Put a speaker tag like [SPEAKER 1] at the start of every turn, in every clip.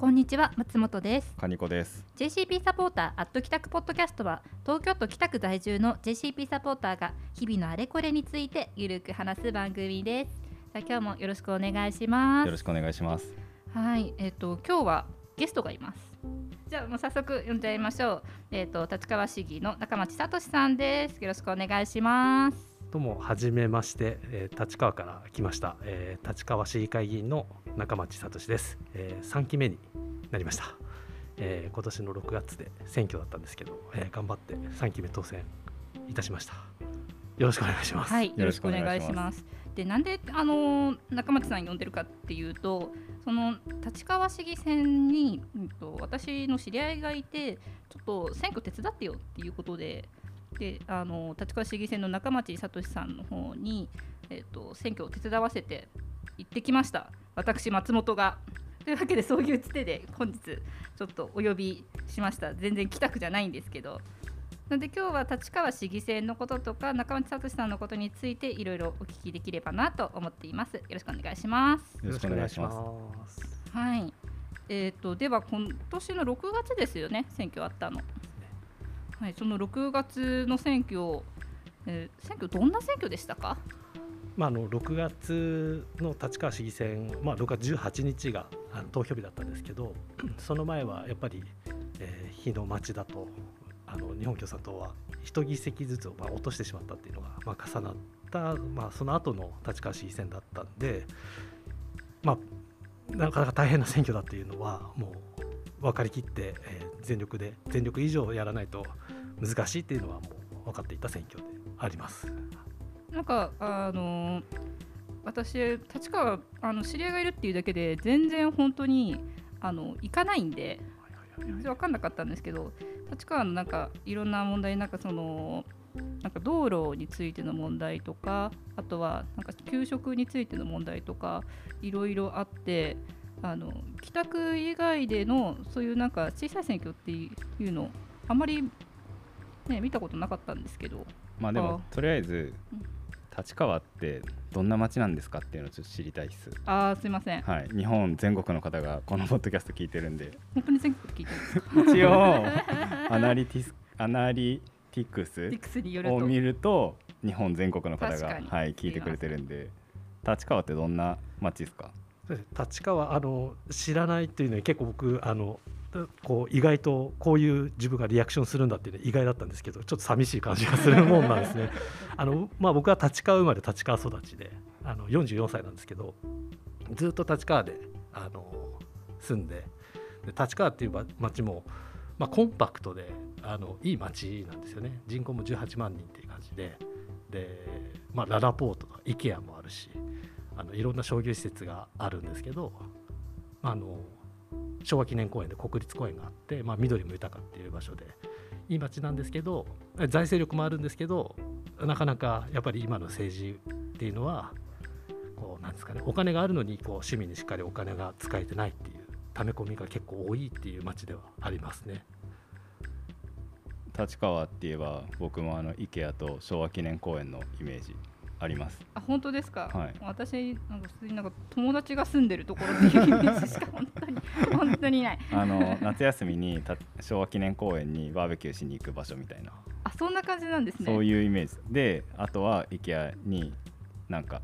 [SPEAKER 1] こんにちは松本です。
[SPEAKER 2] カニコです。
[SPEAKER 1] JCP サポーターアット帰宅ポッドキャストは東京都北区在住の JCP サポーターが日々のあれこれについてゆるく話す番組です。さあ今日もよろしくお願いします。
[SPEAKER 2] よろしくお願いします。
[SPEAKER 1] はいえっ、と今日はゲストがいます。じゃあもう早速呼んじゃいましょう。えっ、と立川市議の中町聡さんです。よろしくお願いします。
[SPEAKER 3] どうも初めまして、えー立川から来ました、えー立川市議会議員の中町聡です、えー、3期目になりました、えー今年の6月で選挙だったんですけど、えー頑張って3期目当選いたしましたよろしくお願いします、
[SPEAKER 1] はい、よろ
[SPEAKER 2] しくお
[SPEAKER 1] 願い
[SPEAKER 2] します。
[SPEAKER 1] で、なんであの中町さん呼んでるかっていうと、その立川市議選に、うんと私の知り合いがいて、ちょっと選挙手伝ってよっていうことで、で、あの立川市議選の中町聡さんの方にえっ、と選挙を手伝わせて行ってきました。私松本が。というわけでそういうつてで本日ちょっとお呼びしました。全然来たくじゃないんですけど。なので今日は立川市議選のこととか中町聡さんのことについていろいろお聞きできればなと思っています。よろしくお願いします。
[SPEAKER 2] よろしくお願いします
[SPEAKER 3] す
[SPEAKER 1] はい。えっ、とでは今年の6月ですよね選挙あったの。はい。その6月の選挙、えー選挙どんな選挙でしたか？
[SPEAKER 3] まあ、の6月の立川市議選、まあ、6月18日が投票日だったんですけど その前はやっぱり、えー日の町だとあの日本共産党は一議席ずつをま落としてしまったっていうのが、ま、重なった、まあ、その後の立川市議選だったんで、まあ、なかなか大変な選挙だっていうのはもう分かりきって、えー全力で全力以上やらないと難しいっていうのはもう分かっていた選挙であります。
[SPEAKER 1] なんかあのー私立川あの知り合いがいるっていうだけで全然本当にあの行かないんで。分かんなかったんですけど立川のなんかいろんな問題なんかそのなんか道路についての問題とかあとはなんか給食についての問題とかいろいろあってあの帰宅以外でのそういうなんか小さい選挙っていうのあんまり、ね、見たことなかったんですけど。
[SPEAKER 2] まあでも
[SPEAKER 1] あ。
[SPEAKER 2] とりあえず
[SPEAKER 1] うん
[SPEAKER 2] 立川ってどんな街なんですかっていうのをちょっと知りたいっす。
[SPEAKER 1] あーすいません。
[SPEAKER 2] はい。日本全国の方がこのポッドキャスト聞いてるんで。
[SPEAKER 1] 本当に全国聞いてるんですか？
[SPEAKER 2] 一応アナリティスアナリティクスを見ると日本全国の方がはい聞いてくれてるんで。立川ってどんな街ですか？
[SPEAKER 3] 立川あの知らないっていうのに結構僕あのこう意外とこういう自分がリアクションするんだっていうのは意外だったんですけどちょっと寂しい感じがするもんなんですね。あのまあ、僕は立川生まれ立川育ちであの44歳なんですけどずっと立川であの住んでで立川っていうば町も、まあ、コンパクトであのいい町なんですよね人口も18万人っていう感じでで、まあ、ララポートとか IKEA もあるしあのいろんな商業施設があるんですけどあの昭和記念公園で国立公園があって、まあ、緑も豊かっていう場所でいい街なんですけど財政力もあるんですけどなかなかやっぱり今の政治っていうのはこうなんですかねお金があるのにこう市民にしっかりお金が使えてないっていう溜め込みが結構多いっていう街ではありますね。
[SPEAKER 2] 立川って言えば僕もあの IKEA と昭和記念公園のイメージあります。
[SPEAKER 1] あ本当ですか、
[SPEAKER 2] はい。
[SPEAKER 1] 私なんか普通になんか友達が住んでるところっていうイメージしか本当に 本当にない。
[SPEAKER 2] あの夏休みにた昭和記念公園にバーベキューしに行く場所みたいな。
[SPEAKER 1] あそんな感じなんですね。
[SPEAKER 2] そういうイメージ。であとは IKEA になんか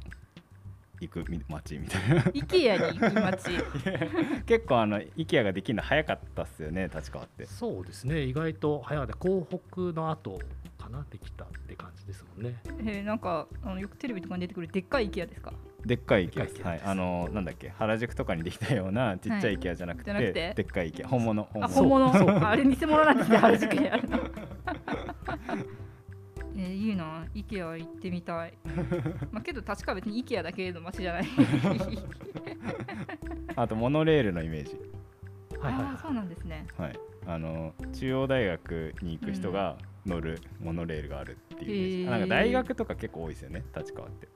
[SPEAKER 2] 行くみ街みたいな。
[SPEAKER 1] IKEA に行く街。
[SPEAKER 2] 結構あの IKEA ができるの早かったっすよね立川って。
[SPEAKER 3] そうですね。意外と早いで港北の後かなできたって感じですもんね。
[SPEAKER 1] えーなんかあのよくテレビとかに出てくるでっかい IKEA ですか？
[SPEAKER 2] でっかい IKEA
[SPEAKER 3] でっかい
[SPEAKER 2] です
[SPEAKER 3] IKEA です。
[SPEAKER 2] はい。あのなんだっけ？原宿とかにできたようなちっちゃい IKEA じゃなくて,、
[SPEAKER 1] じゃなくて？
[SPEAKER 2] でっかい IKEA 本物。本
[SPEAKER 1] あ
[SPEAKER 2] 物。
[SPEAKER 1] 本物？あれ偽物なんですね 原宿にあるの。えー、いいな。IKEA 行ってみたい。まあけど確か別に IKEA だけの街じゃない。
[SPEAKER 2] あとモノレールのイメージ
[SPEAKER 3] はいはいはい。
[SPEAKER 1] ああそうなんですね。
[SPEAKER 2] はい。あの中央大学に行く人が乗るモノレールがあるっていうイメージ、
[SPEAKER 1] へー。
[SPEAKER 2] なんか大学とか結構多いですよね。立川って。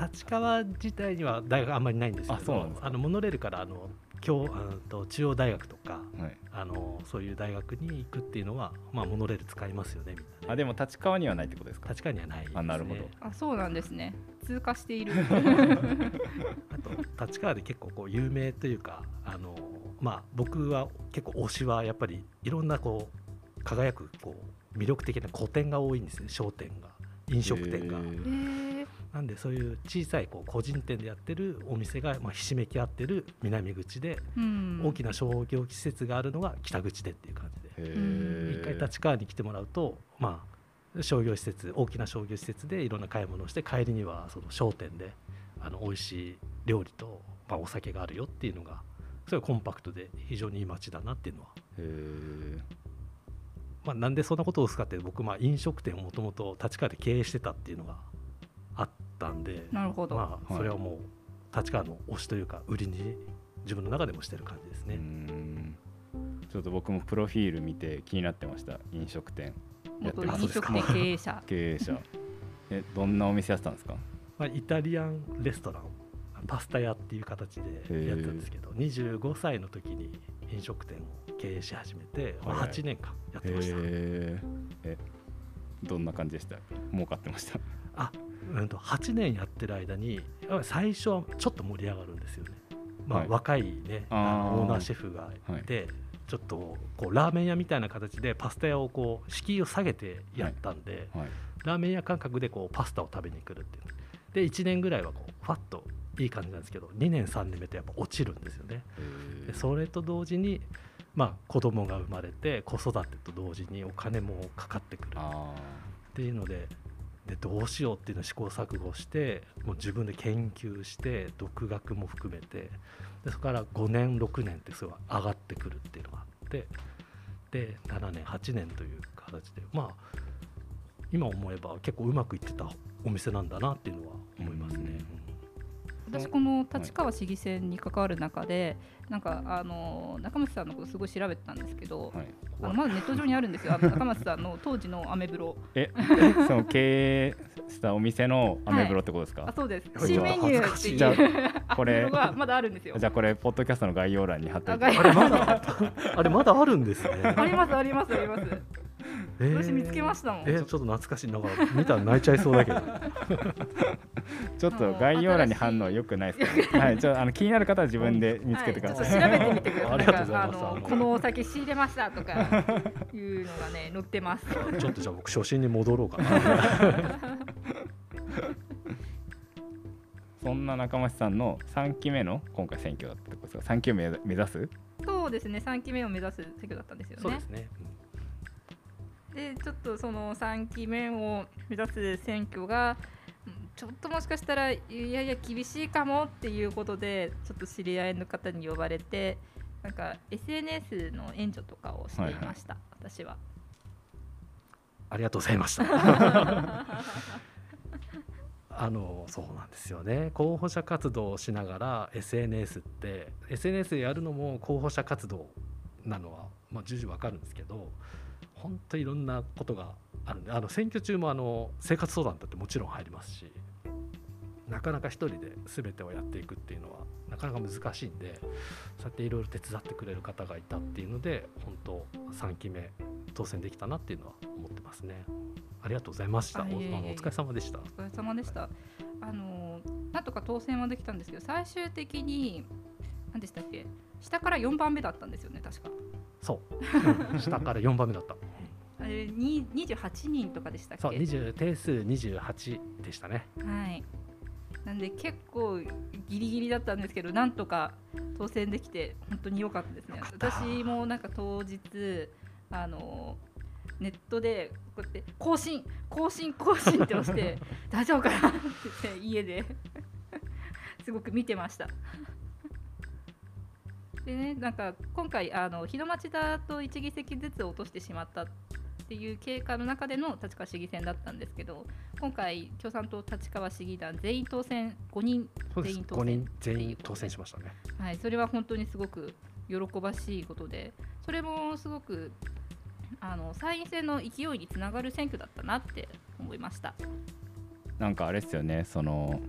[SPEAKER 3] 立川自体には大学あんまりないんですけ
[SPEAKER 2] あそうなんですか。
[SPEAKER 3] どあのモノレールからあの京あのと中央大学とか
[SPEAKER 2] はい。
[SPEAKER 3] あのそういう大学に行くっていうのは、まあ、モノレール使いますよねみんな。ね
[SPEAKER 2] あでも立川にはないってことですか？
[SPEAKER 3] 立川にはないです、ね、
[SPEAKER 2] あなるほど。
[SPEAKER 1] あそうなんですね。通過している。
[SPEAKER 3] あと立川で結構こう有名というかあのまあ僕は結構推しはやっぱりいろんなこう輝くこう魅力的な個展が多いんですね商店が飲食店が。なんでそういう小さいこう個人店でやってるお店がまあひしめき合ってる南口で、
[SPEAKER 1] うん。
[SPEAKER 3] 大きな商業施設があるのが北口でっていう感じで、一回立川に来てもらうとまあ商業施設大きな商業施設でいろんな買い物をして帰りにはその商店であの美味しい料理と、まあ、お酒があるよっていうのがすごいコンパクトで非常にいい街だなっていうのは、
[SPEAKER 2] へー。
[SPEAKER 3] まあ、なんでそんなことをすかって僕まあ飲食店をもともと立川で経営してたっていうのがあったんで
[SPEAKER 1] なるほど、
[SPEAKER 3] まあそれはもう立川の推しというか売りに自分の中でもしてる感じですね。
[SPEAKER 2] ん。ちょっと僕もプロフィール見て気になってました。飲食店。やって
[SPEAKER 1] 元
[SPEAKER 2] ます。
[SPEAKER 1] 飲食店経営者。
[SPEAKER 2] 経営者。えどんなお店やってたんですか？
[SPEAKER 3] まあ、イタリアンレストランパスタ屋っていう形でやってたんですけど25歳の時に飲食店を経営し始めて、まあ、
[SPEAKER 2] はいはい。
[SPEAKER 3] 8年間やってました、
[SPEAKER 2] えどんな感じでした？儲かってました？
[SPEAKER 3] あうんと8年やってる間に最初はちょっと盛り上がるんですよね、まあ
[SPEAKER 2] はい。
[SPEAKER 3] 若いね
[SPEAKER 2] あ
[SPEAKER 3] オーナーシェフがい。て、ちょっとこうラーメン屋みたいな形でパスタ屋をこう敷居を下げてやったんで、
[SPEAKER 2] はい。
[SPEAKER 3] ラーメン屋感覚でこうパスタを食べに来るっていう。で1年ぐらいはこうファッといい感じなんですけど2年3年目とやっぱ落ちるんですよね。それと同時にまあ子供が生まれて子育てと同時にお金もかかってくる。
[SPEAKER 2] あ
[SPEAKER 3] っていうのででどうしようっていうのを試行錯誤してもう自分で研究して独学も含めてでそこから5年6年ってすごい上がってくるっていうのがあってで7年8年という形でまあ今思えば結構うまくいってたお店なんだなっていうのは思いますね。
[SPEAKER 1] 私この立川市議選に関わる中で、なんかあの中松さんのことすごい調べてたんですけど、
[SPEAKER 2] ーはい。
[SPEAKER 1] あのまだネット上にあるんですよ。あの中松さんの当時のアメブロ。
[SPEAKER 2] えその経営したお店のアメブロってことですか、
[SPEAKER 1] あそうです。
[SPEAKER 3] は。い
[SPEAKER 1] 新メニューっていう。
[SPEAKER 2] じゃ
[SPEAKER 1] ア
[SPEAKER 2] これ。
[SPEAKER 1] がまだあるんですよ。
[SPEAKER 2] じゃあこれポッドキャストの概要欄に貼って
[SPEAKER 1] あ
[SPEAKER 3] れまだあれまだあるんですね。
[SPEAKER 1] ありますありますあります。
[SPEAKER 3] えー。
[SPEAKER 1] 私見つけましたもん。
[SPEAKER 3] えーちょっと懐かしい。なんか見たら泣いちゃいそうだけど。
[SPEAKER 2] ちょっと概要欄に貼るのはよくないですか、はい、ちょあの気になる方は自分で見つけてください、
[SPEAKER 1] はい、ちょっと調べてみてください。
[SPEAKER 3] ありがとうございます。
[SPEAKER 1] なんかあのこのお酒仕入れましたとか いうのがね載ってます。
[SPEAKER 3] ちょっとじゃあ僕初心に戻ろうかな。
[SPEAKER 2] そんな中町さんの3期目の今回選挙だったってことですか？3期目目指す？
[SPEAKER 1] そうですね。3期目を目指す選挙だったんですよね。
[SPEAKER 3] そうです。ね。
[SPEAKER 1] でちょっとその3期目を目指す選挙がうんちょっともしかしたらいやいや厳しいかもっていうことでちょっと知り合いの方に呼ばれてなんか SNS の援助とかをしていました、私は。
[SPEAKER 3] ありがとうございました。あのそうなんですよね候補者活動をしながら SNS って SNS でやるのも候補者活動なのは、まあ、重々わかるんですけど本当いろんなことがあるんであの選挙中もあの生活相談だってもちろん入りますしなかなか一人で全てをやっていくっていうのはなかなか難しいんでそうやっていろいろ手伝ってくれる方がいたっていうので本当3期目当選できたなっていうのは思ってますね。ありがとうございました。おお疲れ様でした。
[SPEAKER 1] お疲れ様でした。あのなんとか当選はできたんですけど最終的に何でしたっけ？下から4番目だったんですよね確か。
[SPEAKER 3] そう、うん下から4番目だった。
[SPEAKER 1] あれに28人とかでしたっけ？
[SPEAKER 3] そう、20定数28でしたね。
[SPEAKER 1] はい。なんで結構ギリギリだったんですけどなんとか当選できて本当に良かったですね。私もなんか当日あのネットでこうやって更新更新更新って押して 大丈夫かなって言って家で。すごく見てました。でねなんか今回あの日の町だと1議席ずつ落としてしまったっていう経過の中での立川市議選だったんですけど今回共産党立川市議団全員当選5人
[SPEAKER 3] そうです。5
[SPEAKER 1] 全員当選
[SPEAKER 3] 人全員当選しましたね。
[SPEAKER 1] はい、それは本当にすごく喜ばしいことでそれもすごくあの参院選の勢いにつながる選挙だったなって思いました。
[SPEAKER 2] なんかあれですよねその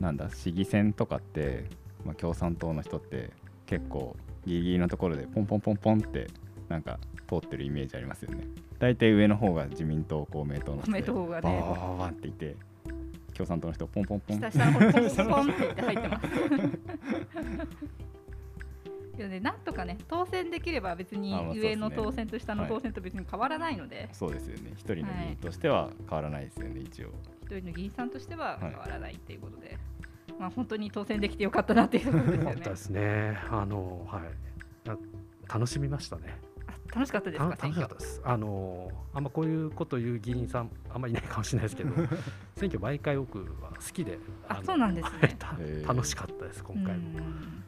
[SPEAKER 2] なんだ市議選とかって、まあ、共産党の人って結構ギリギリのところでポンポンポンポンってなんか通ってるイメージありますよね大体上の方が自民党公明党の人で
[SPEAKER 1] 公明党がね。
[SPEAKER 2] バーバーバーバーっていて共産党の人ポンポンポン。
[SPEAKER 1] 下下の方ポンポンポンって言って入ってます。いけどねなんとかね当選できれば別に上の当選と下の当選と別に変わらないので、
[SPEAKER 2] そうですよね。一人の議員としては変わらないですよね、一応。
[SPEAKER 1] 一人の議員さんとしては
[SPEAKER 2] はい。
[SPEAKER 1] 変わらないっていうことで、まあ本当に当選できてよかったなっていうところですよね。
[SPEAKER 3] ですね。あのはい。な楽しみましたね。
[SPEAKER 1] あ楽しかったです
[SPEAKER 3] た
[SPEAKER 1] か選挙。
[SPEAKER 3] 楽しかったです。あのあんまこういうこと言う議員さんあんまいないかもしれないですけど、選挙毎回僕は好きで、の
[SPEAKER 1] あそうなんですね。
[SPEAKER 3] 楽しかったです今回も。
[SPEAKER 1] うん。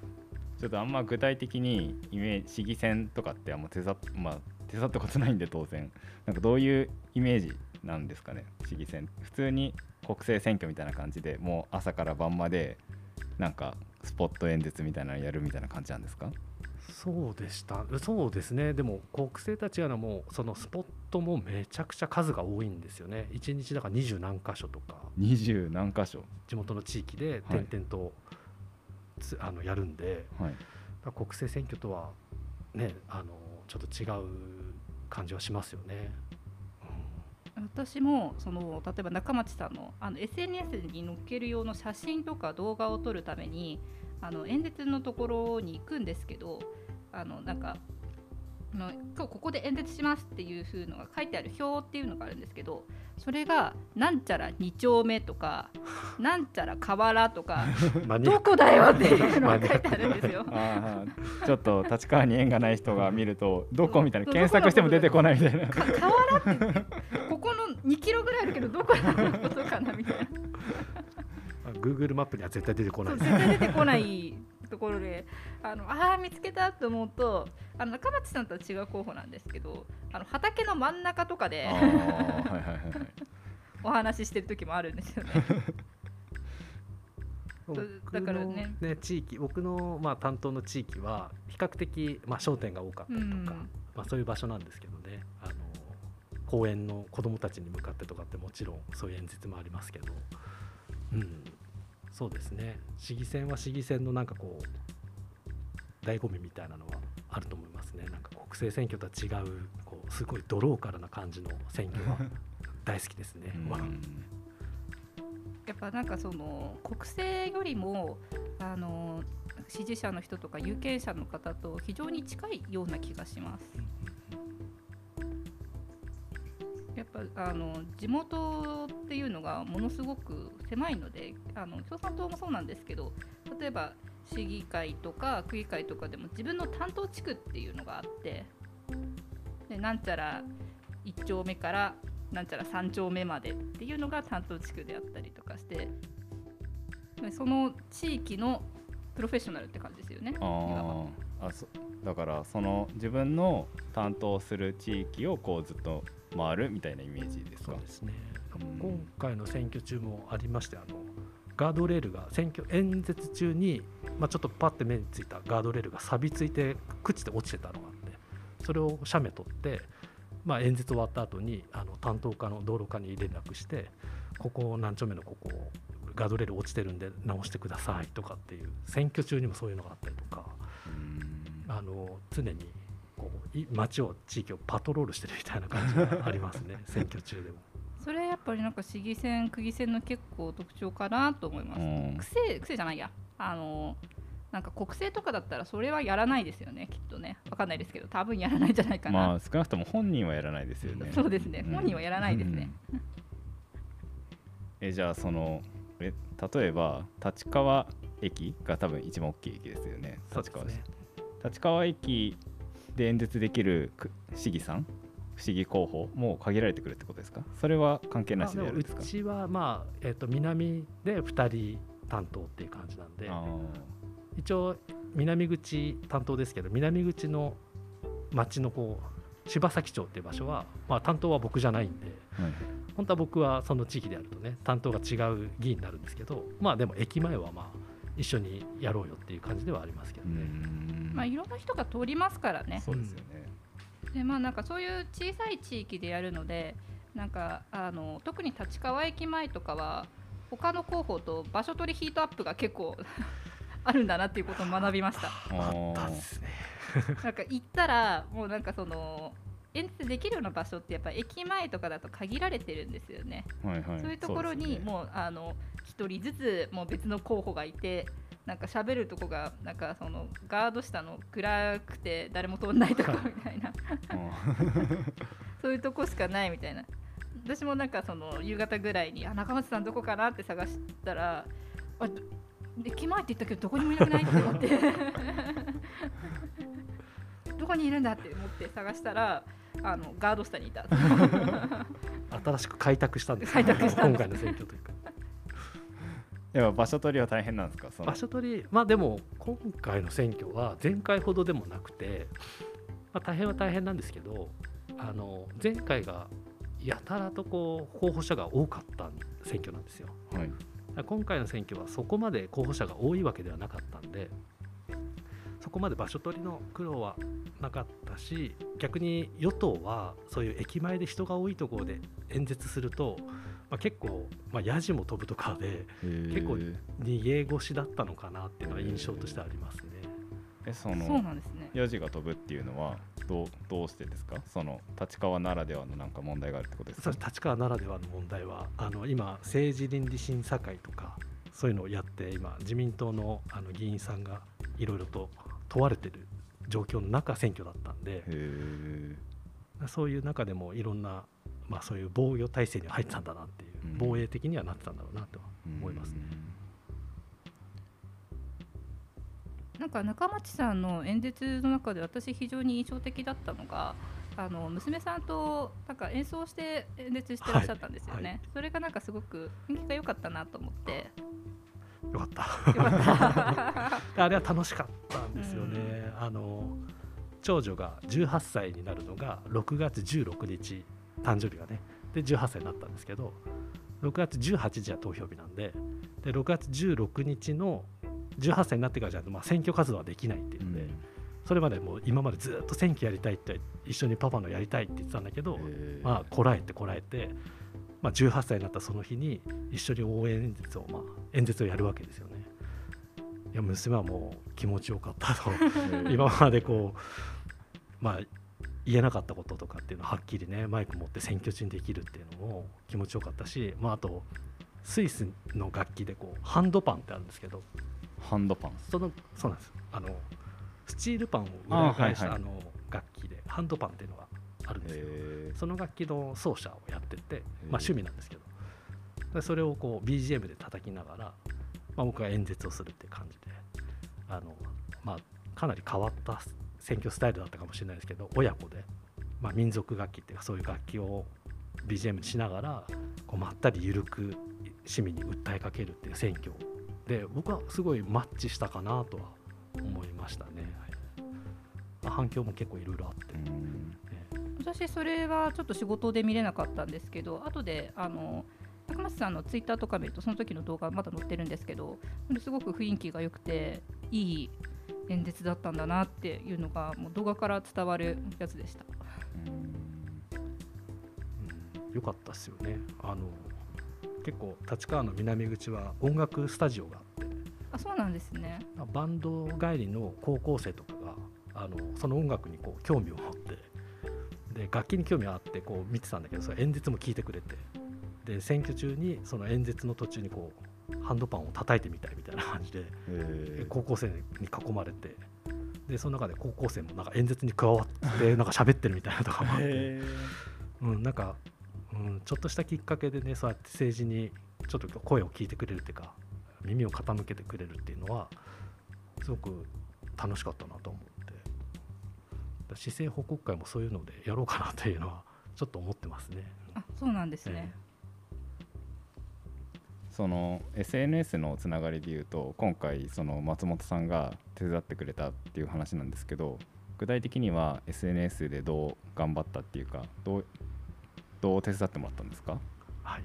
[SPEAKER 2] ちょっとあんま具体的にイメージ市議選とかってあんま手伝っ,、まあ、手伝ったことないんで当然。なんかどういうイメージなんですかね？市議選。普通に国政選挙みたいな感じでもう朝から晩までなんかスポット演説みたいなのやるみたいな感じなんですか？
[SPEAKER 3] そうでした。そうですね。でも国政たちはもうそのスポットもめちゃくちゃ数が多いんですよね。一日だから二十何箇所とか
[SPEAKER 2] 二十何箇所
[SPEAKER 3] 地元の地域で
[SPEAKER 2] はい
[SPEAKER 3] 点々と、つあのやるんで、
[SPEAKER 2] はい
[SPEAKER 3] 国政選挙とはねあのちょっと違う感じはしますよね。
[SPEAKER 1] 私もその例えば中町さんのあの SNS に載っける用の写真とか動画を撮るためにあの演説のところに行くんですけどあのなんかあの今日ここで演説しますっていう風のが書いてある表っていうのがあるんですけどそれがなんちゃら2丁目とか なんちゃら河原とか どこだよっていうのが 書いてあるんですよ。
[SPEAKER 2] ちょっと立川に縁がない人が見るとどこみたいな検索しても出てこないみたいな。
[SPEAKER 1] か河原ってここの2キロぐらいあるけどどこのことかなみたいな。
[SPEAKER 3] Google マップには絶対出てこな
[SPEAKER 1] そ
[SPEAKER 3] い。
[SPEAKER 1] 絶対出てこないところであのあー見つけたと思うとあの中町さんとは違う候補なんですけどあの畑の真ん中とかで
[SPEAKER 2] ああはいはいはいはい
[SPEAKER 1] お話ししてる時もあるんですよね。
[SPEAKER 3] 僕
[SPEAKER 1] だ
[SPEAKER 3] の
[SPEAKER 1] からね
[SPEAKER 3] ね地域僕のまあ担当の地域は比較的まあ商店が多かったりとか、
[SPEAKER 1] うん
[SPEAKER 3] まあそういう場所なんですけどね。あの公園の子どもたちに向かってとかってもちろんそういう演説もありますけど、うん、そうですね。市議選は市議選のなんかこう醍醐味みたいなのはあると思いますね。なんか国政選挙とは違うこうすごいドローカルな感じの選挙は 大好きですね。
[SPEAKER 2] うん。
[SPEAKER 1] やっぱなんかその国政よりもあの支持者の人とか有権者の方と非常に近いような気がします。ぱあの地元っていうのがものすごく狭いのであの共産党もそうなんですけど例えば市議会とか区議会とかでも自分の担当地区っていうのがあってでなんちゃら1丁目からなんちゃら3丁目までっていうのが担当地区であったりとかしてでその地域のプロフェッショナルって感じですよね。
[SPEAKER 2] あーあそだからその自分の担当する地域をこうずっと回るみたいなイメージですか？
[SPEAKER 3] そうですね、
[SPEAKER 2] うん。
[SPEAKER 3] 今回の選挙中もありましてあのガードレールが選挙演説中に、まあ、ちょっとパッて目についたガードレールが錆びついて朽ちて落ちてたのがあってそれを写メ撮って、まあ、演説終わった後にあの担当課の道路課に連絡してここ何丁目のここガードレール落ちてるんで直してくださいとかっていう選挙中にもそういうのがあったりとか
[SPEAKER 2] うん。
[SPEAKER 3] あの常にこうい街を地域をパトロールしてるみたいな感じがありますね。選挙中でも。
[SPEAKER 1] それやっぱりなんか市議選区議選の結構特徴かなと思います。
[SPEAKER 2] うん。
[SPEAKER 1] 癖癖じゃないや。あのなんか国政とかだったらそれはやらないですよねきっとね。わかんないですけど多分やらないんじゃないかな、
[SPEAKER 2] まあ少なくとも本人はやらないですよね。
[SPEAKER 1] そうですね。
[SPEAKER 2] うん。
[SPEAKER 1] 本人はやらないですね、
[SPEAKER 2] うん。えじゃあそのえ例えば立川駅が多分一番大きい駅ですよね。立川市、
[SPEAKER 3] ね
[SPEAKER 2] 立川駅で演説できるく市議さん市議候補も限られてくるってことですか？それは関係なしでやるんですか？
[SPEAKER 3] うちはまあ、えー、と南で2人担当っていう感じなんで
[SPEAKER 2] あ
[SPEAKER 3] 一応南口担当ですけど南口の町のこう柴崎町っていう場所は、まあ、担当は僕じゃないんで
[SPEAKER 2] ーはい。
[SPEAKER 3] 本当は僕はその地域でやるとね担当が違う議員になるんですけどまあでも駅前はまあ一緒にやろうよっていう感じではありますけど
[SPEAKER 2] う
[SPEAKER 3] ね。
[SPEAKER 2] ん。
[SPEAKER 1] まあいろんな人が通りますからね。
[SPEAKER 2] そうですよね、
[SPEAKER 1] でまあなんかそういう小さい地域でやるのでなんかあの特に立川駅前とかは他の候補と場所取りヒートアップが結構 あるんだなっていうことを学びました。
[SPEAKER 2] あ
[SPEAKER 3] あったですね。
[SPEAKER 1] なんか行ったらもうなんかその演説できるような場所ってやっぱ駅前とかだと限られてるんですよね、
[SPEAKER 2] はいはい。
[SPEAKER 1] そういうところにもうあの一人ずつもう別の候補がいてなんか喋るとこがなんかそのガード下の暗くて誰も通んないとこみたいな。そういうとこしかないみたいな。私もなんかその夕方ぐらいにあ中松さんどこかなって探したらあ駅前って言ったけどどこにもいなくないって思って。どこにいるんだって思って探したらあのガード下にいた。
[SPEAKER 3] 新しく開拓したんです
[SPEAKER 1] 開拓したんです。
[SPEAKER 3] 今回の選挙というか
[SPEAKER 2] やっぱ場所取りは大変なんですか？その。
[SPEAKER 3] 場所取りまあでも今回の選挙は前回ほどでもなくて、まあ、大変は大変なんですけどあの前回がやたらとこう候補者が多かった選挙なんですよ。
[SPEAKER 2] はい。
[SPEAKER 3] 今回の選挙はそこまで候補者が多いわけではなかったんでそこまで場所取りの苦労はなかったし逆に与党はそういう駅前で人が多いところで演説すると、まあ、結構、まあ、ヤジも飛ぶとかで結構逃げ腰だったのかなっていうのは印象としてありますね。
[SPEAKER 2] えそ
[SPEAKER 1] そう
[SPEAKER 2] の
[SPEAKER 1] なんですね。
[SPEAKER 2] ヤジが飛ぶっていうのはどうどうしてですか？その立川ならではのなんか問題があるってことですか？
[SPEAKER 3] 立川ならではの問題はあの今政治倫理審査会とかそういうのをやって今自民党のあの議員さんがいろいろと問われてる状況の中選挙だったんで
[SPEAKER 2] へえ
[SPEAKER 3] そういう中でもいろんな、まあ、そういう防御体制には入ってたんだなっていう、
[SPEAKER 2] うん。
[SPEAKER 3] 防衛的にはなってたんだろうなとは思いますね。
[SPEAKER 1] なんか中町さんの演説の中で私非常に印象的だったのがあの娘さんとなんか演奏して演説してらっしゃったんですよね、
[SPEAKER 3] はい。はい
[SPEAKER 1] それがなんかすごく雰囲気が良かったなと思って。
[SPEAKER 3] よかった。
[SPEAKER 1] よかった。
[SPEAKER 3] あれは楽しかったんですよね。あの長女が18歳になるのが6月16日誕生日がね。で18歳になったんですけど6月18日は投票日なんでで6月16日の18歳になってからじゃ、まあ、選挙活動はできないっていうので、それまでもう今までずっと選挙やりたいって一緒にパパのやりたいって言ってたんだけど、まあ、こらえてこらえて、まあ、18歳になったその日に一緒に応援演説を、まあ、演説をやるわけですよね。いや娘はもう気持ちよかったと。今までこう、まあ、言えなかったこととかっていうのをはっきりねマイク持って選挙中にできるっていうのも気持ちよかったし、まあ、あとスイスの楽器でこうハンドパンってあるんですけど
[SPEAKER 2] ハンドパン。
[SPEAKER 3] そのそうなんです。あのスチールパンを裏返したあ、の楽器でハンドパンっていうのがあるんですよ。
[SPEAKER 2] へ
[SPEAKER 3] その楽器の奏者をやってて、まあ、趣味なんですけどでそれをこう BGM で叩きながら、まあ、僕が演説をするっていう感じであの、まあ、かなり変わった選挙スタイルだったかもしれないですけど親子で、まあ、民族楽器っていうかそういう楽器を BGM にしながらこうまったり緩く市民に訴えかけるっていう選挙で僕はすごいマッチしたかなとは思いましたね。はい。まあ、反響も結構いろいろあって、
[SPEAKER 1] 私それはちょっと仕事で見れなかったんですけど後であの高松さんのツイッターとか見るとその時の動画まだ載ってるんですけどすごく雰囲気が良くていい演説だったんだなっていうのがもう動画から伝わるやつでした。
[SPEAKER 2] うん
[SPEAKER 3] うん、よかったですよねあの結構立川の南口は音楽スタジオがあって
[SPEAKER 1] あそうなんですね。
[SPEAKER 3] バンド帰りの高校生とかがあのその音楽にこう興味を持ってで楽器に興味があってこう見てたんだけどそれ演説も聞いてくれてで選挙中にその演説の途中にこうハンドパンを叩いてみたいみたいな感じで高校生に囲まれてでその中で高校生もなんか演説に加わって なんか喋ってるみたいなとかもあって。うん、なんか、うん、ちょっとしたきっかけでねそうやって政治にちょっと声を聞いてくれるっていうか耳を傾けてくれるっていうのはすごく楽しかったなと思って市政報告会もそういうのでやろうかなというのはちょっと思ってますね。
[SPEAKER 1] あそうなんですね。
[SPEAKER 2] その SNS のつながりでいうと今回その松本さんが手伝ってくれたっていう話なんですけど具体的には SNS でどう頑張ったっていうかどうどう手伝ってもらったんですか？
[SPEAKER 3] はい、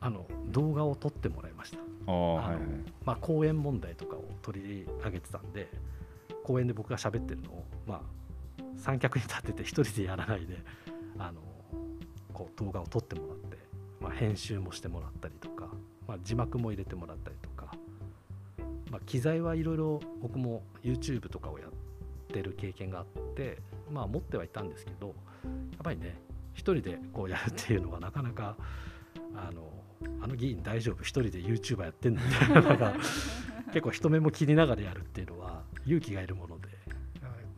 [SPEAKER 3] あの動画を撮ってもらいました。
[SPEAKER 2] ああはいはい。
[SPEAKER 3] まあ、公演問題とかを取り上げてたんで公演で僕が喋ってるのを、まあ、三脚に立てて一人でやらないであのこう動画を撮ってもらって、まあ、編集もしてもらったりとか、まあ、字幕も入れてもらったりとか、まあ、機材はいろいろ僕も YouTube とかをやってる経験があって、まあ、持ってはいたんですけどやっぱりね一人でこうやるっていうのはなかなかあのあの議員大丈夫？一人で YouTuber やってんの？みたいなのが 結構人目も切りながらやるっていうのは勇気がいるもので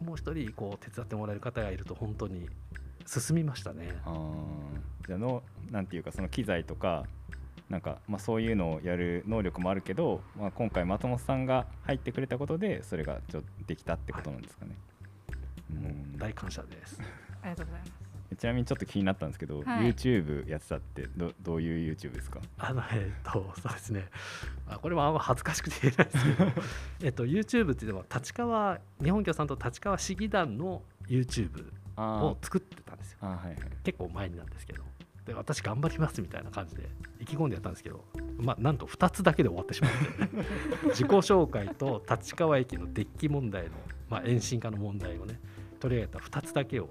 [SPEAKER 3] もう一人こう手伝ってもらえる方がいると本当に進みましたね。
[SPEAKER 2] あー。じゃあのなんていうかその機材とかなんか、まあ、そういうのをやる能力もあるけど、まあ、今回松本さんが入ってくれたことでそれがちょっとできたってことなんですかね。
[SPEAKER 3] もう
[SPEAKER 2] うん。
[SPEAKER 3] 大感謝です。
[SPEAKER 1] ありがとうございます。
[SPEAKER 2] ちなみにちょっと気になったんですけど、
[SPEAKER 1] はい。
[SPEAKER 2] YouTube やってたってどどういう YouTube ですか？
[SPEAKER 3] あのえっと そうですね。あこれもあんま恥ずかしくて言えないですけど えっと YouTube っていうのは立川日本共産党立川市議団の YouTube
[SPEAKER 2] あ
[SPEAKER 3] を作ってたんですよ。
[SPEAKER 2] あはいはい
[SPEAKER 3] 結構前になんですけどで私頑張りますみたいな感じで意気込んでやったんですけどまあなんと2つだけで終わってしまって、自己紹介と立川駅のデッキ問題の、まあ、延伸化の問題をね取り上げた2つだけを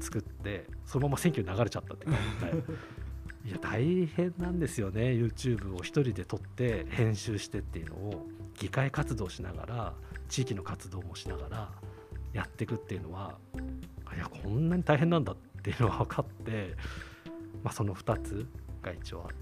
[SPEAKER 3] 作ってそのまま選挙に流れちゃったって感じで。いや大変なんですよね。YouTube を一人で撮って編集してっていうのを議会活動しながら地域の活動もしながらやっていくっていうのはいやこんなに大変なんだっていうのが分かって、まあ、その2つが一応ある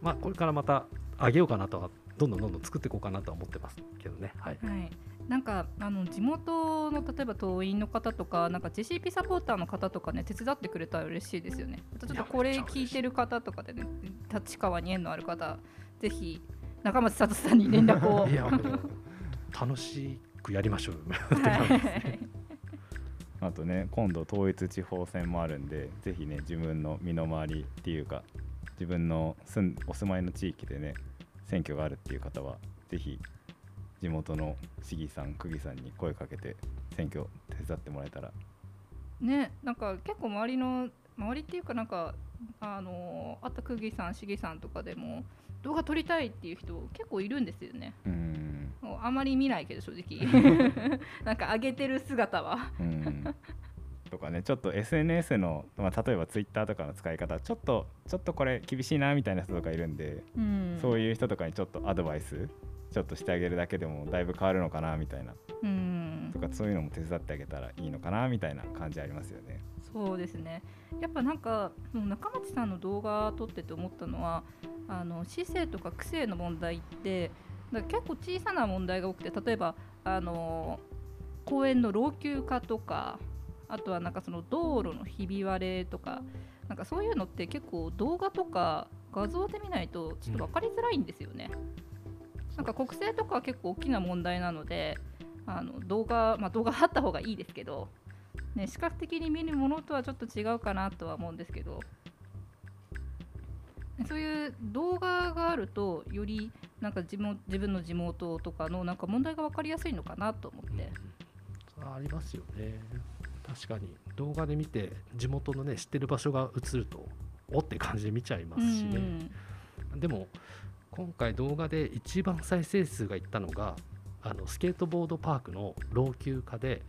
[SPEAKER 3] まあこれからまた上げようかなとはどんどんどんどん作っていこうかなとは思ってますけどね。はい。
[SPEAKER 1] はい、なんかあの地元の例えば党員の方とかなんか JCP サポーターの方とかね手伝ってくれたら嬉しいですよね。ちょっとこれ聞いてる方とかでね立川に縁のある方ぜひ中松聡さんに連絡を。
[SPEAKER 3] 楽しくやりましょう
[SPEAKER 1] はい
[SPEAKER 2] あとね今度統一地方選もあるんで是非ね自分の身の回りっていうか自分の住んお住まいの地域でね選挙があるっていう方は是非地元の市議さん区議さんに声かけて選挙手伝ってもらえたら。
[SPEAKER 1] ねなんか結構周りの周りっていうかなんかあのあった区議さん市議さんとかでも動画撮りたいっていう人結構いるんですよね。あまり見ないけど正直 なんか上げてる姿は。
[SPEAKER 2] うんとかねちょっと SNS の、まあ、例えば Twitter とかの使い方ちょっとちょっとこれ厳しいなみたいな人とかいるんで、
[SPEAKER 1] うん、
[SPEAKER 2] そういう人とかにちょっとアドバイスちょっとしてあげるだけでもだいぶ変わるのかなみたいな
[SPEAKER 1] うん
[SPEAKER 2] とかそういうのも手伝ってあげたらいいのかなみたいな感じありますよね。
[SPEAKER 1] そうですねやっぱなんかもう中町さんの動画撮ってて思ったのはあの市政とか区政の問題ってか結構小さな問題が多くて例えばあの公園の老朽化とかあとはなんかその道路のひび割れとかなんかそういうのって結構動画とか画像で見ないとちょっと分かりづらいんですよね。なんか国政とかは結構大きな問題なのであの動画、まあ、動画あった方がいいですけど、ね、視覚的に見るものとはちょっと違うかなとは思うんですけど。そういう動画があるとよりなんか自分自分の地元とかのなんか問題が分かりやすいのかなと思って。
[SPEAKER 3] ありますよね。確かに。動画で見て地元のね知ってる場所が映るとおって感じで見ちゃいますしね、でも今回動画で一番再生数がいったのがあのスケートボードパークの老朽化で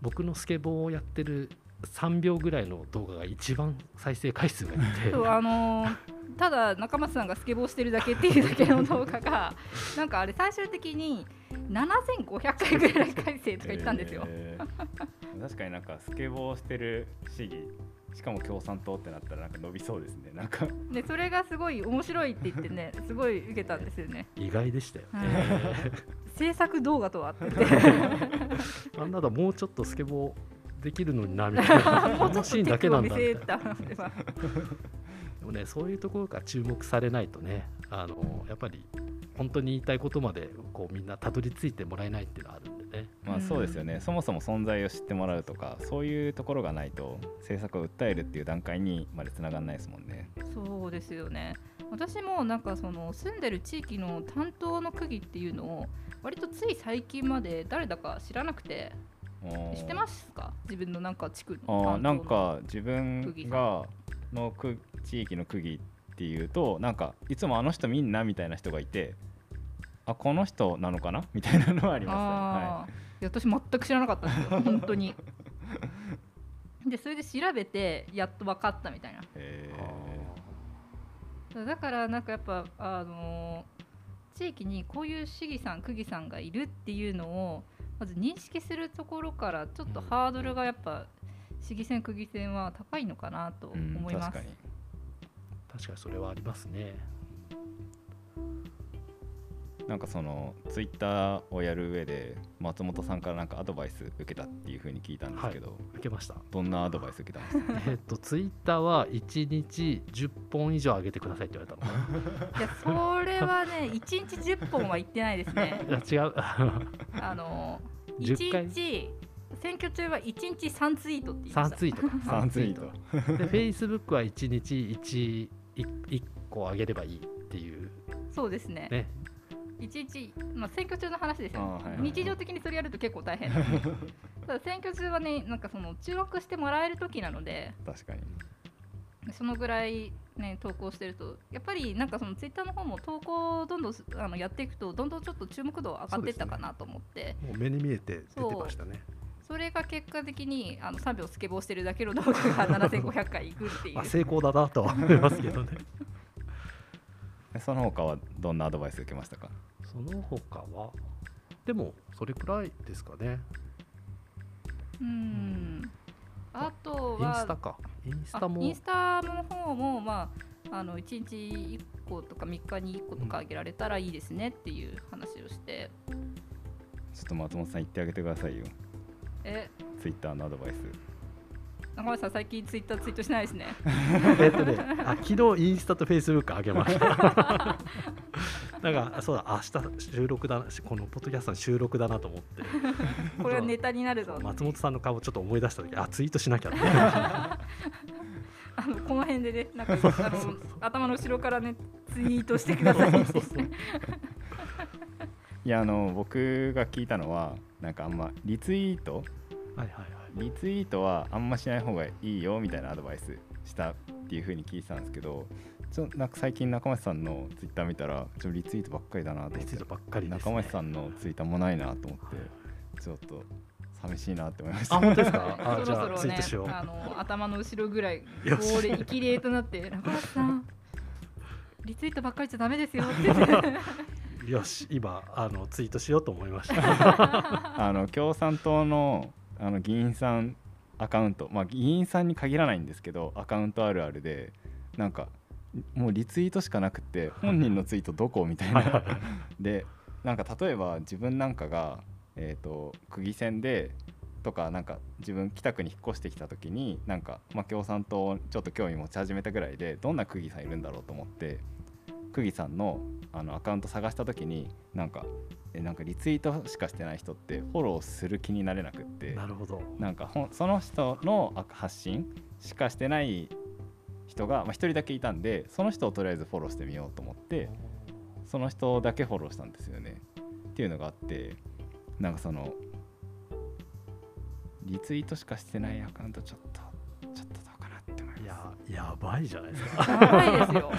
[SPEAKER 3] 僕のスケボーをやってる3秒ぐらいの動画が一番再生回数がいって
[SPEAKER 1] そうあのーただ中松さんがスケボーしてるだけっていうだけの動画が なんかあれ最終的に7500回ぐらい再生とか言ったんですよ。
[SPEAKER 2] えー確かになんかスケボーしてる市議しかも共産党ってなったらなんか伸びそうですね。なんか。
[SPEAKER 1] でそれがすごい面白いって言ってねすごい受けたんですよね。
[SPEAKER 3] 意外でしたよね、
[SPEAKER 1] 制作動画とはって。言って
[SPEAKER 3] なんならもうちょっとスケボーできるのになみたいな。このシーンだけなんだみたいな
[SPEAKER 1] で
[SPEAKER 3] もねそういうところから注目されないとねあのやっぱり本当に言いたいことまでこうみんなたどり着いてもらえないっていうのはあるね。
[SPEAKER 2] まあそうですよね、そもそも存在を知ってもらうとかそういうところがないと政策を訴えるっていう段階にまでつながらないですもんね。
[SPEAKER 1] そうですよね。私もなんかその住んでる地域の担当の区議っていうのを割とつい最近まで誰だか知らなくて知ってますか？自分のなんか地区の担当の
[SPEAKER 2] あーなんか自分がの区地域の区議っていうとなんかいつもあの人みんなみたいな人がいてあこの人なのかな？みたいなのはありますね。は
[SPEAKER 1] い。や私全く知らなかったんですよ。本当に。でそれで調べてやっと分かったみたいな。
[SPEAKER 2] え
[SPEAKER 1] だからなんかやっぱあのー地域にこういう市議さん区議さんがいるっていうのをまず認識するところからちょっとハードルがやっぱ市議選区議選は高いのかなと思います。
[SPEAKER 2] 確かに。
[SPEAKER 3] 確かにそれはありますね
[SPEAKER 2] なんかそのツイッターをやる上で松本さんからなんかアドバイス受けたっていうふうに聞いたんですけど、
[SPEAKER 3] 受けました。
[SPEAKER 2] どんなアドバイス受けたんですか？
[SPEAKER 3] えっとツイッターは1日10本以上上げてくださいって言われたのか
[SPEAKER 1] いやそれはね1日10本は言ってないですね。
[SPEAKER 3] な いや違う。
[SPEAKER 1] あの
[SPEAKER 3] 10回
[SPEAKER 1] ？1日選挙中は1日3ツイートって言いま
[SPEAKER 3] 3
[SPEAKER 1] した。
[SPEAKER 3] ツイートか。
[SPEAKER 2] 3ツイート。
[SPEAKER 3] で Facebook は1日 1, 1個上げればいいっていう。
[SPEAKER 1] そうですね。
[SPEAKER 3] ね
[SPEAKER 1] 一日、まあ、選挙中の話ですよ、
[SPEAKER 2] あーはいはい
[SPEAKER 1] 日常的にそれやると結構大変。なんでただ選挙中はねなんかその注目してもらえる時なので
[SPEAKER 2] 確かに。
[SPEAKER 1] そのぐらいね投稿してるとやっぱりなんかそのツイッターの方も投稿をどんどんすあのやっていくとどんどんちょっと注目度上がっていったかなと思って。そ,、
[SPEAKER 3] もう目に見えて出てましたね。
[SPEAKER 1] れが結果的にあの3秒スケボーしてるだけの動画が 7500回いくっていう。
[SPEAKER 3] まあ、成功だなとは思いますけどね。
[SPEAKER 2] え その他はどんなアドバイス受けましたか？
[SPEAKER 3] その他は？でもそれくらいですかね。
[SPEAKER 1] うん。あと
[SPEAKER 3] イン
[SPEAKER 1] は
[SPEAKER 3] スタか。インス
[SPEAKER 1] あ
[SPEAKER 3] タも
[SPEAKER 1] インスタの方も、まあ、あの1日1個とか3日に1個とかあげられたらいいですねっていう話をして、
[SPEAKER 2] ちょっと松本さん言ってあげてくださいよ。
[SPEAKER 1] え？
[SPEAKER 2] ツイッターのアドバイス。
[SPEAKER 1] 中村さん最近ツイッターツイートしないですね。
[SPEAKER 3] えっとねあ昨日インスタとフェイスブック上げました だからそうだ明日収録だなこのポッドキャストの収録だなと思って。
[SPEAKER 1] これはネタになるぞ。
[SPEAKER 3] 松本さんの顔をちょっと思い出した時あツイートしなきゃって。
[SPEAKER 1] あのこの辺でねなんかあの頭の後ろからねツイートしてください。って
[SPEAKER 2] いやあの僕が聞いたのはなんかあんまリツイート
[SPEAKER 3] はいはいはい。
[SPEAKER 2] リツイートはあんましない方がいいよみたいなアドバイスしたっていう風に聞いてたんですけどちょなんか最近中町さんのツイッター見たらちょリツイートばっかりだなと思って。
[SPEAKER 3] リツイートばっかりです、
[SPEAKER 2] 中
[SPEAKER 3] ね、
[SPEAKER 2] 町さんのツイッターもないなと思ってちょっと寂しいなって思いました
[SPEAKER 3] あ本当ですか？あ
[SPEAKER 1] そ
[SPEAKER 3] じゃあ
[SPEAKER 1] ろそろね
[SPEAKER 3] ツイートしよう。
[SPEAKER 1] あの頭の後ろぐらいこれ一礼となって中村さんリツイートばっかりじゃダメですよって言って。
[SPEAKER 3] よし今あのツイートしようと思いました。
[SPEAKER 2] あの共産党のあの議員さんアカウント。まあ議員さんに限らないんですけどアカウントあるあるでなんかもうリツイートしかなくて本人のツイートどこ？みたいな。でなんか例えば自分なんかが、えー、と区議選でとかなんか自分北区に引っ越してきた時になんか、まあ、共産党ちょっと興味持ち始めたぐらいでどんな区議さんいるんだろうと思って区議さんのあのアカウント探した時になんかえなんかリツイートしかしてない人ってフォローする気になれなくって
[SPEAKER 3] なるほど。
[SPEAKER 2] なんかその人のあ発信しかしてない人がまあ、1人だけいたんでその人をとりあえずフォローしてみようと思ってその人だけフォローしたんですよね。っていうのがあってなんかそのリツイートしかしてないアカウントちょっとちょっとどうかなって思い
[SPEAKER 3] い
[SPEAKER 2] ます。
[SPEAKER 3] ややばいじゃないですか。
[SPEAKER 1] やばいですよ。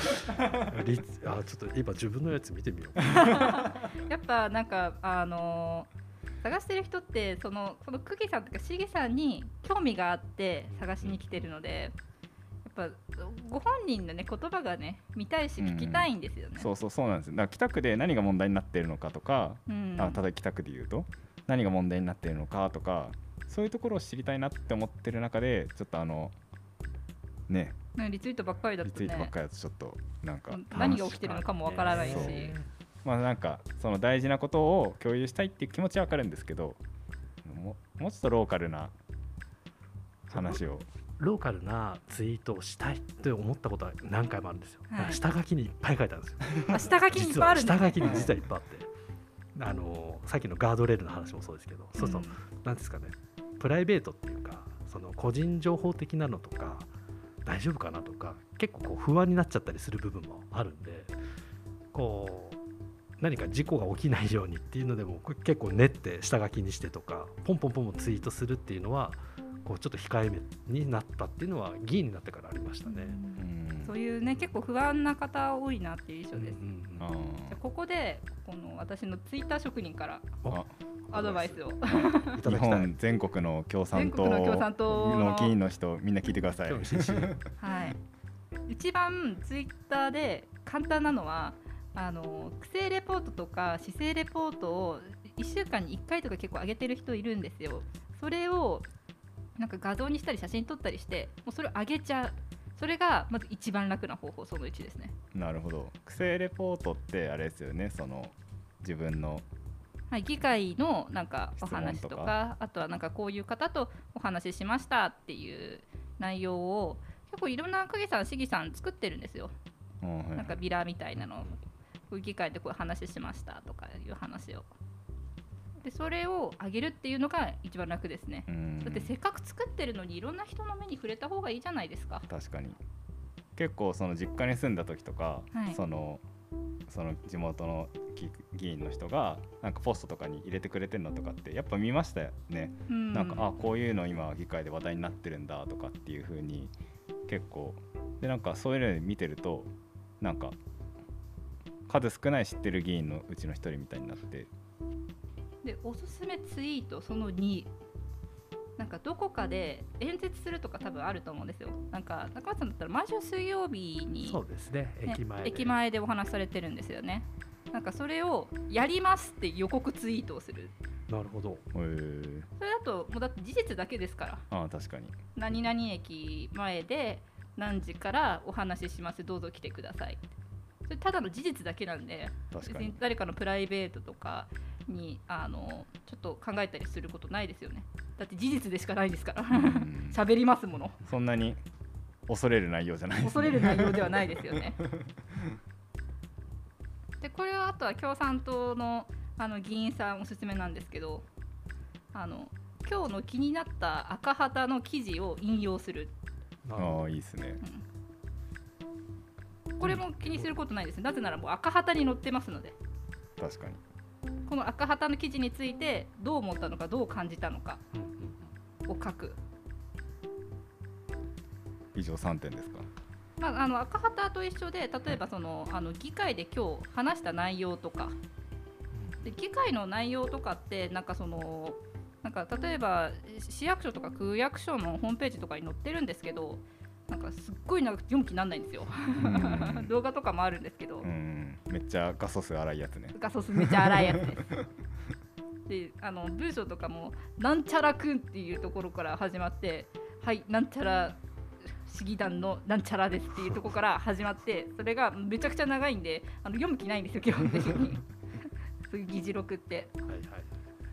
[SPEAKER 3] リツあちょっと今自分のやつ見てみよう。
[SPEAKER 1] やっぱなんかあのー探してる人ってそのその久喜さんとかしげさんに興味があって探しに来てるのでぱご本人のね言葉がね見たいし聞きたいんですよね。
[SPEAKER 2] そうそうそうなんですよ。だから北区で何が問題になっているのかとか、
[SPEAKER 1] うん。
[SPEAKER 2] あ例えば北区で言うと何が問題になっているのかとかそういうところを知りたいなって思ってる中でちょっとあのね。
[SPEAKER 1] ねリツイートばっかりだと
[SPEAKER 2] リツイートばっ
[SPEAKER 1] ね
[SPEAKER 2] かりだとちょっとなんか
[SPEAKER 1] 何が起きてるのかもわからないし、
[SPEAKER 2] そう。まあなんかその大事なことを共有したいっていう気持ちはわかるんですけどももうちょっとローカルな話を
[SPEAKER 3] ローカルなツイートをしたいって思ったことは何回もあるんですよ、
[SPEAKER 1] はい。
[SPEAKER 3] 下書きにいっぱい書いてあるんですよ。
[SPEAKER 1] あ下書きにいっ
[SPEAKER 3] 実は
[SPEAKER 1] ぱいあるんだ。
[SPEAKER 3] 下書きに実はいっぱいあって。あのさっきのガードレールの話もそうですけど、そうそう。なんですかね。プライベートっていうかその個人情報的なのとか大丈夫かなとか結構こう不安になっちゃったりする部分もあるんでこう何か事故が起きないようにっていうのでも結構練って下書きにしてとかポンポンポンポンツイートするっていうのはこうちょっと控えめになったっていうのは議員になってからありましたね。
[SPEAKER 2] うん。
[SPEAKER 1] そういうね結構不安な方多いなっていう印象です。
[SPEAKER 3] うんうん
[SPEAKER 2] あ
[SPEAKER 1] じゃあここでこの私のツイッター職人からアドバイスを。
[SPEAKER 3] いた
[SPEAKER 2] 日本全国の共産党
[SPEAKER 1] 全国の共産党。の
[SPEAKER 2] の議員の人みんな聞いてください。
[SPEAKER 1] はい、一番ツイッターで簡単なのはあの区政レポートとか市政レポートを1週間に1回とか結構上げてる人いるんですよ。それをなんか画像にしたり写真撮ったりしてもうそれを上げちゃうそれがまず一番楽な方法その1ですね。
[SPEAKER 2] なるほど区政レポートってあれですよねその自分の
[SPEAKER 1] はい、議会のなんかお話とかあとはなんかこういう方とお話ししましたっていう内容を結構いろんな影さん市議さん作ってるんですよ。なんかビラみたいなのを議会でこういう話しましたとかいう話を。でそれを上げるっていうのが一番楽ですね。
[SPEAKER 2] うん。
[SPEAKER 1] だってせっかく作ってるのにいろんな人の目に触れた方がいいじゃないですか。
[SPEAKER 2] 確かに。結構その実家に住んだ時とか、
[SPEAKER 1] はい。
[SPEAKER 2] そのその地元の議議員の人がなんかポストとかに入れてくれてるのとかってやっぱ見ましたよね、
[SPEAKER 1] うん。
[SPEAKER 2] なんかあこういうの今議会で話題になってるんだとかっていう風に結構。でなんかそういうの見てるとなんか数少ない知ってる議員のうちの一人みたいになって
[SPEAKER 1] でおすすめツイートその2なんかどこかで演説するとか多分あると思うんですよ。なんか中松さんだったら毎週水曜日に、
[SPEAKER 3] そうですね。
[SPEAKER 1] ね
[SPEAKER 3] 駅前で。
[SPEAKER 1] 駅前でお話しされてるんですよね。なんかそれをやりますって予告ツイートをする。
[SPEAKER 3] なるほど。
[SPEAKER 2] へー。
[SPEAKER 1] それだともうだって事実だけですから。
[SPEAKER 2] ああ確かに。
[SPEAKER 1] 何々駅前で何時からお話しします。どうぞ来てくださいそれただの事実だけなんで別
[SPEAKER 2] に。
[SPEAKER 1] に誰かのプライベートとかにあのちょっと考えたりすることないですよね。だって事実でしかないですから。
[SPEAKER 2] うん。
[SPEAKER 1] 喋りますもの。
[SPEAKER 2] そんなに恐れる内容じゃない。ね、
[SPEAKER 1] 恐れる内容ではないですよね。でこれはあとは共産党のあの議員さんおすすめなんですけどあの今日の気になった赤旗の記事を引用する。
[SPEAKER 2] ああいいですね
[SPEAKER 1] これも気にすることないですなぜならもう赤旗に載ってますので。
[SPEAKER 2] 確かに。
[SPEAKER 1] この赤旗の記事についてどう思ったのかどう感じたのかを書く、
[SPEAKER 2] 以上3点ですか。
[SPEAKER 1] まあ、あの赤旗と一緒で例えばそのあの議会で今日話した内容とか。で議会の内容とかってなんかそのなんか例えば市役所とか区役所のホームページとかに載ってるんですけどなんかすっごいなんか読む気にならないんですよ。
[SPEAKER 2] うん。
[SPEAKER 1] 動画とかもあるんですけど、
[SPEAKER 2] うん。めっちゃ画素数荒いやつね。
[SPEAKER 1] 画素数めっちゃ荒いやつです。であの文章とかも「なんちゃらくん」っていうところから始まって「はいなんちゃら市議団のなんちゃらです」っていうところから始まってそれがめちゃくちゃ長いんであの読む気ないんですよ基本的に。そういう議事録って。
[SPEAKER 3] はいはい。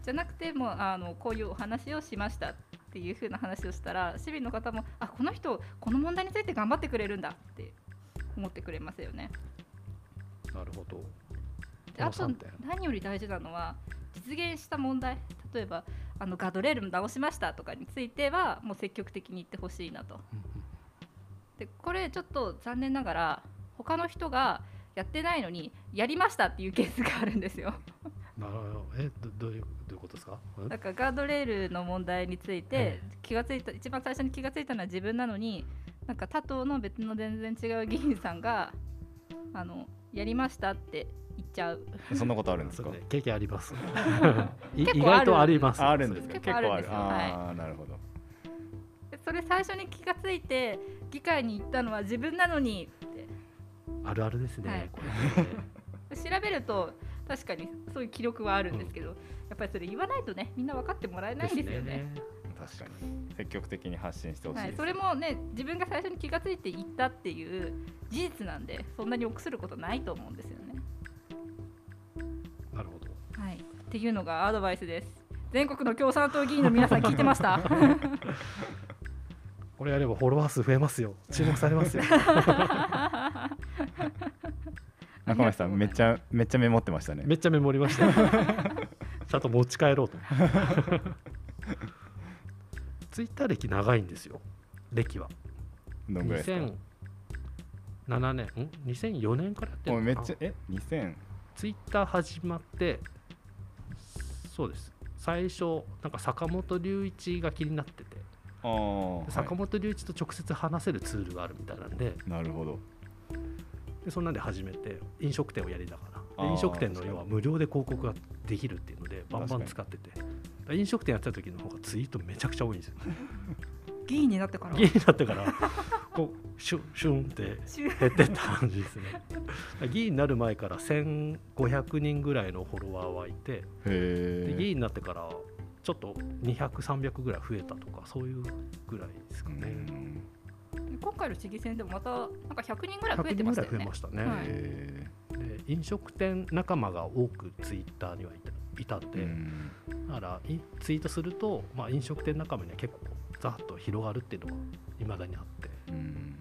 [SPEAKER 1] じゃなくてもうあのこういうお話をしましたっていう風な話をしたら市民の方もあこの人この問題について頑張ってくれるんだって思ってくれますよね。
[SPEAKER 3] なるほど。
[SPEAKER 1] であと何より大事なのは実現した問題例えばあのガードレール直しましたとかについてはもう積極的に言ってほしいなと。でこれちょっと残念ながら他の人がやってないのにやりましたっていうケースがあるんですよ
[SPEAKER 3] なるほど。えどどういうどういうことですか？うん。
[SPEAKER 1] だからガードレールの問題について
[SPEAKER 3] え
[SPEAKER 1] 気がついた一番最初に気がついたのは自分なのになんか他党の別の全然違う議員さんがあのやりましたって言っちゃう。
[SPEAKER 2] そんなことあるんですか？
[SPEAKER 3] 経験あります。い
[SPEAKER 1] 結構
[SPEAKER 3] 意外とあります。
[SPEAKER 2] ああるんですか？
[SPEAKER 1] 結構あるんですよ。
[SPEAKER 2] ああなるほど。
[SPEAKER 1] でそれ最初に気がついて議会に行ったのは自分なのにって。
[SPEAKER 3] あるあるですね、
[SPEAKER 1] はい。
[SPEAKER 3] これね。
[SPEAKER 1] 調べると確かにそういう記録はあるんですけど、やっぱりそれ言わないとねみんな分かってもらえないんですよね。
[SPEAKER 2] 確かに。積極的に発信してほしい
[SPEAKER 1] はい、それもね自分が最初に気がついて言ったっていう事実なんでそんなに臆することないと思うんですよね。
[SPEAKER 3] なるほど。
[SPEAKER 1] はい、っていうのがアドバイスです。全国の共産党議員の皆さん聞いてました。
[SPEAKER 3] これやればフォロワー数増えますよ。注目されますよ
[SPEAKER 2] 中村さんめっちゃめっちゃメモってましたね。
[SPEAKER 3] めっちゃメモりました ちゃんと持ち帰ろうと。ツイッター歴長いんですよ。歴は。
[SPEAKER 2] どんぐらいですか
[SPEAKER 3] ？2007年？ん？2004年からやってるのかな？
[SPEAKER 2] もうめっちゃえ？2000
[SPEAKER 3] ツイッター始まってそうです。最初なんか坂本龍一が気になってて、坂本龍一と直接話せるツールがあるみたいなんで。
[SPEAKER 2] なるほど
[SPEAKER 3] でそんなんで始めて飲食店をやりながら。飲食店の要は無料で広告ができるっていうのでバンバン使ってて。飲食店やってた時の方がツイートめちゃくちゃ多いんですよ
[SPEAKER 1] 議員になってから
[SPEAKER 3] 議員になってから こうシュンシュンって減ってった感じですね。議員になる前から1500人ぐらいのフォロワーはいてで議員になってからちょっと200300ぐらい増えたとかそういうぐらいですかね、
[SPEAKER 1] 今回の市議選でもまたなんか100人ぐらい増え
[SPEAKER 3] 100
[SPEAKER 1] てましたよね
[SPEAKER 3] 増えましたね。
[SPEAKER 1] はい
[SPEAKER 2] へ
[SPEAKER 3] で飲食店仲間が多くツイッターにはいたいたん
[SPEAKER 2] ー
[SPEAKER 3] で、
[SPEAKER 2] うん
[SPEAKER 3] だからいツイートすると、まあ、飲食店仲間には結構ざっと広がるっていうのはいまだにあって。
[SPEAKER 2] うん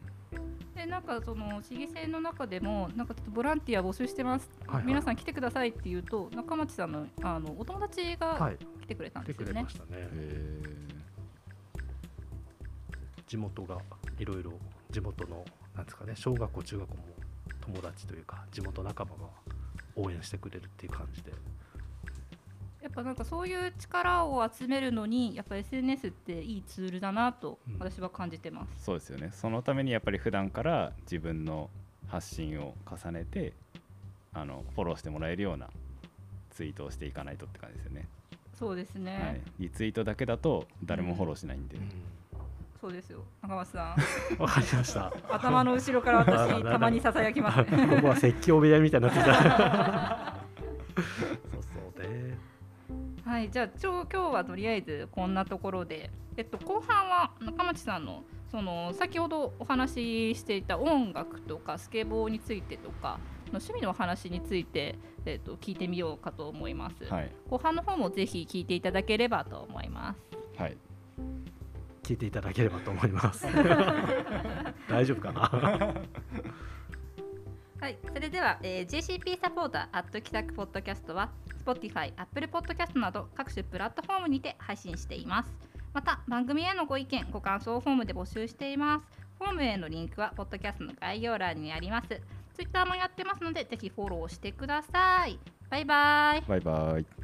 [SPEAKER 1] でなんかその市議選の中でもなんかちょっとボランティア募集してます、
[SPEAKER 3] はいはい
[SPEAKER 1] 皆さん来てくださいって言うと中町さんのあのお友達
[SPEAKER 3] は
[SPEAKER 1] が
[SPEAKER 3] い、
[SPEAKER 1] 来てくれたん
[SPEAKER 3] 来て
[SPEAKER 1] ですよね。
[SPEAKER 3] くれましたね。
[SPEAKER 2] へ
[SPEAKER 3] 地元がいろいろ地元のなんですかね小学校中学校も友達というか地元仲間が応援してくれるっていう感じで。
[SPEAKER 1] やっぱなんかそういう力を集めるのにやっぱ SNS っていいツールだなと
[SPEAKER 3] うん。
[SPEAKER 1] 私は感じてます。
[SPEAKER 2] ーそうですよね。そのためにやっぱり普段から自分の発信を重ねてあのフォローしてもらえるようなツイートをしていかないとって感じですよね、
[SPEAKER 1] そうですね、
[SPEAKER 2] はい、リツイートだけだと誰もフォローしないんで、
[SPEAKER 1] そうですよ。中松さん。
[SPEAKER 3] わかりました。
[SPEAKER 1] 頭の後ろから私たまにささやきます。ね。
[SPEAKER 3] ここは説教部屋みたいになってきた。そうそうね。
[SPEAKER 1] はい、じゃあちょ今日はとりあえずこんなところで、えっと、後半は中町さんのその先ほどお話ししていた音楽とかスケボーについてとかの趣味のお話について、えっと、聞いてみようかと思います、
[SPEAKER 2] はい。
[SPEAKER 1] 後半の方もぜひ聞いていただければと思います。
[SPEAKER 2] はい
[SPEAKER 3] 聞いていただければと思います 大丈夫かな？
[SPEAKER 1] はい、それでは、えー JCP サポーターアット企画ポッドキャストは Spotify、Apple Podcast など各種プラットフォームにて配信しています。また番組へのご意見、ご感想をフォームで募集しています。フォームへのリンクはポッドキャストの概要欄にあります。Twitter もやってますのでぜひフォローしてください。バイバイ。
[SPEAKER 2] バイバイ